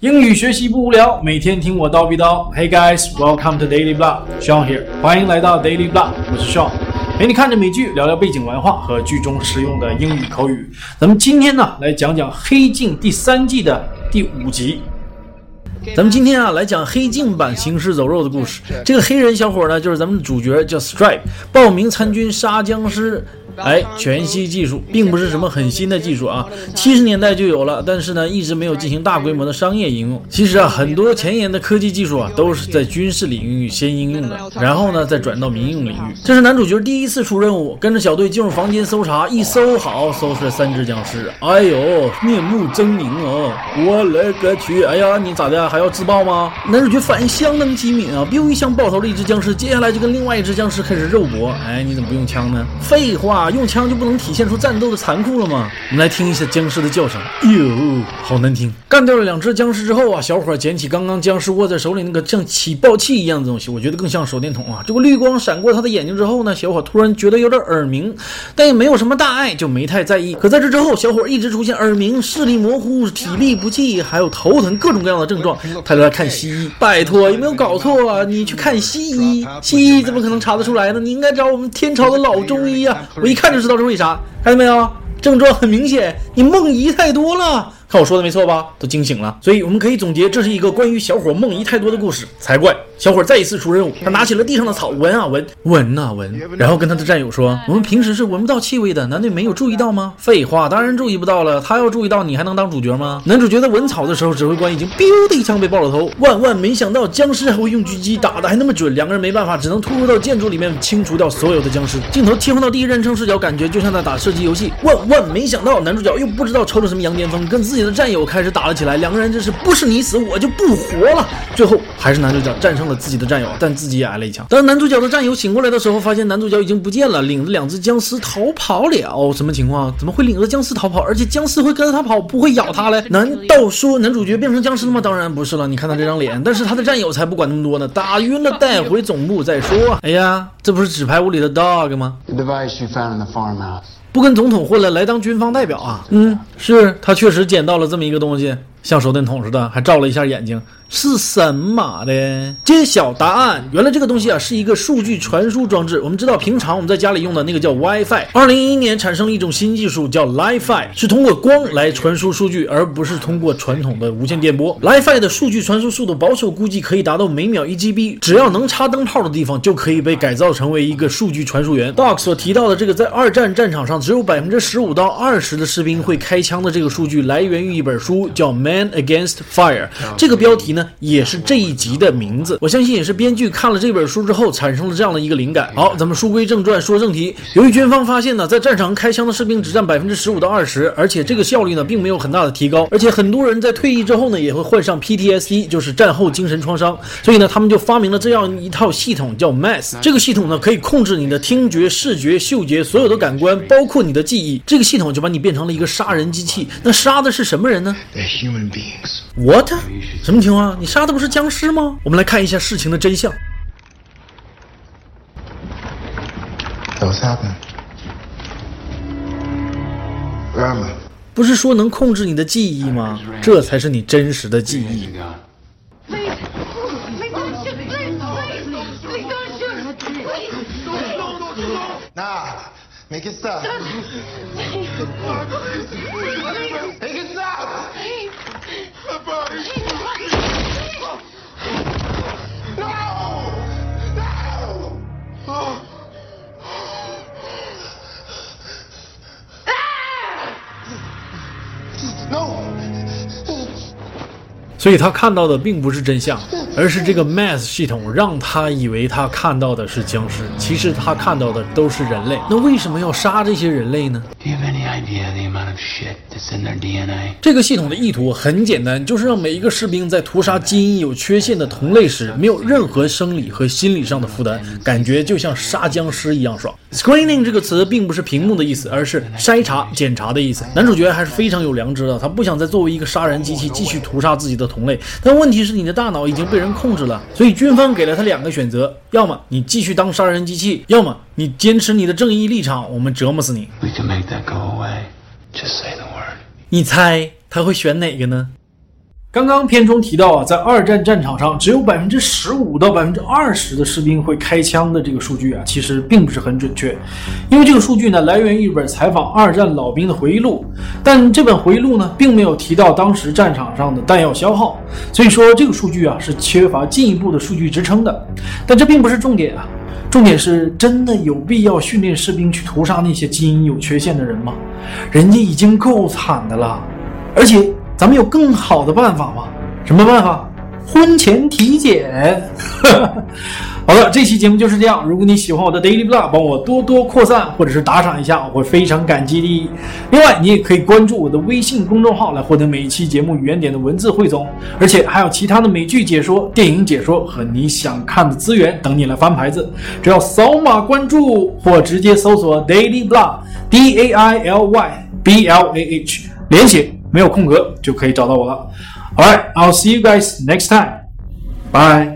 英语学习不无聊，每天听我叨逼叨。Hey guys, welcome to Daily Blah. Sean here，欢迎来到 Daily Blah，我是 Sean，陪你看着美剧，聊聊背景文化和剧中实用的英语口语。咱们今天呢，来讲讲《黑镜》第三季的第五集。咱们今天啊，来讲黑镜版行尸走肉的故事。这个黑人小伙呢，就是咱们的主角，叫 Stripe，报名参军杀僵尸。哎，全息技术并不是什么很新的技术啊，七十年代就有了，但是呢，一直没有进行大规模的商业应用。其实啊，很多前沿的科技技术啊，都是在军事领域先应用的，然后呢，再转到民用领域。这是男主角第一次出任务，跟着小队进入房间搜查，一搜好，搜出来三只僵尸。哎呦，面目狰狞啊！我勒个去！哎呀，你咋的？还要自爆吗？男主角反应相当机敏啊，biu 一枪爆头了一只僵尸，接下来就跟另外一只僵尸开始肉搏。哎，你怎么不用枪呢？废话。用枪就不能体现出战斗的残酷了吗？我们来听一下僵尸的叫声，哟，好难听！干掉了两只僵尸之后啊，小伙捡起刚刚僵尸握在手里那个像起爆器一样的东西，我觉得更像手电筒啊。这个绿光闪过他的眼睛之后呢，小伙突然觉得有点耳鸣，但也没有什么大碍，就没太在意。可在这之后，小伙一直出现耳鸣、视力模糊、体力不济，还有头疼各种各样的症状。他就来看西医，拜托，有没有搞错啊？你去看西医，西医怎么可能查得出来呢？你应该找我们天朝的老中医啊！我一。看就知道是为啥，看见没有？症状很明显，你梦遗太多了。看我说的没错吧？都惊醒了，所以我们可以总结，这是一个关于小伙梦遗太多的故事才怪。小伙再一次出任务，他拿起了地上的草，闻啊闻，闻啊闻，然后跟他的战友说：“我们平时是闻不到气味的，难道没有注意到吗？”废话，当然注意不到了。他要注意到，你还能当主角吗？男主角在闻草的时候，指挥官已经 biu 的一枪被爆了头。万万没想到，僵尸还会用狙击，打的还那么准。两个人没办法，只能突入到建筑里面清除掉所有的僵尸。镜头切换到第一人称视角，感觉就像在打射击游戏。万万没想到，男主角又不知道抽了什么羊癫疯，跟自己的战友开始打了起来。两个人这是不是你死我就不活了。最后还是男主角战胜了自己的战友。但自己也挨了一枪。当男主角的战友醒过来的时候，发现男主角已经不见了，领着两只僵尸逃跑了。什么情况？怎么会领着僵尸逃跑？而且僵尸会跟着他跑，不会咬他嘞？难道说男主角变成僵尸了吗？当然不是了。你看他这张脸。但是他的战友才不管那么多呢，打晕了带回总部再说。哎呀，这不是纸牌屋里的 dog 吗？不跟总统混了，来当军方代表啊？嗯，是他确实捡到了这么一个东西，像手电筒似的，还照了一下眼睛。是什么的？揭晓答案。原来这个东西啊，是一个数据传输装置。我们知道，平常我们在家里用的那个叫 WiFi。二零一一年产生了一种新技术，叫 Li-Fi，是通过光来传输数据，而不是通过传统的无线电波。Li-Fi 的数据传输速度保守估计可以达到每秒一 GB，只要能插灯泡的地方，就可以被改造成为一个数据传输源。Doc 所提到的这个，在二战战场上只有百分之十五到二十的士兵会开枪的这个数据，来源于一本书，叫《Man Against Fire》。这个标题。呢，也是这一集的名字。我相信也是编剧看了这本书之后产生了这样的一个灵感。好，咱们书归正传，说正题。由于军方发现呢，在战场开枪的士兵只占百分之十五到二十，而且这个效率呢并没有很大的提高，而且很多人在退役之后呢也会患上 PTSD，就是战后精神创伤。所以呢，他们就发明了这样一套系统，叫 Mass。这个系统呢可以控制你的听觉、视觉、嗅觉所有的感官，包括你的记忆。这个系统就把你变成了一个杀人机器。那杀的是什么人呢？What？什么情况？你杀的不是僵尸吗？我们来看一下事情的真相。不是说能控制你的记忆吗？这才是你真实的记忆。所以他看到的并不是真相，而是这个 Mass 系统让他以为他看到的是僵尸，其实他看到的都是人类。那为什么要杀这些人类呢？这个系统的意图很简单，就是让每一个士兵在屠杀基因有缺陷的同类时，没有任何生理和心理上的负担，感觉就像杀僵尸一样爽。Screening 这个词并不是屏幕的意思，而是筛查、检查的意思。男主角还是非常有良知的，他不想再作为一个杀人机器继续屠杀自己的同类。但问题是，你的大脑已经被人控制了，所以军方给了他两个选择：要么你继续当杀人机器，要么你坚持你的正义立场，我们折磨死你。你猜他会选哪个呢？刚刚片中提到啊，在二战战场上，只有百分之十五到百分之二十的士兵会开枪的这个数据啊，其实并不是很准确，因为这个数据呢来源于一本采访二战老兵的回忆录，但这本回忆录呢并没有提到当时战场上的弹药消耗，所以说这个数据啊是缺乏进一步的数据支撑的。但这并不是重点啊，重点是真的有必要训练士兵去屠杀那些基因有缺陷的人吗？人家已经够惨的了，而且。咱们有更好的办法吗？什么办法？婚前体检。好了，这期节目就是这样。如果你喜欢我的 Daily Blog，帮我多多扩散或者是打赏一下，我会非常感激的。另外，你也可以关注我的微信公众号来获得每一期节目原点的文字汇总，而且还有其他的美剧解说、电影解说和你想看的资源等你来翻牌子。只要扫码关注或直接搜索 Daily Blog D A I L Y B L A H 连写。没有空格就可以找到我了。All right, I'll see you guys next time. Bye.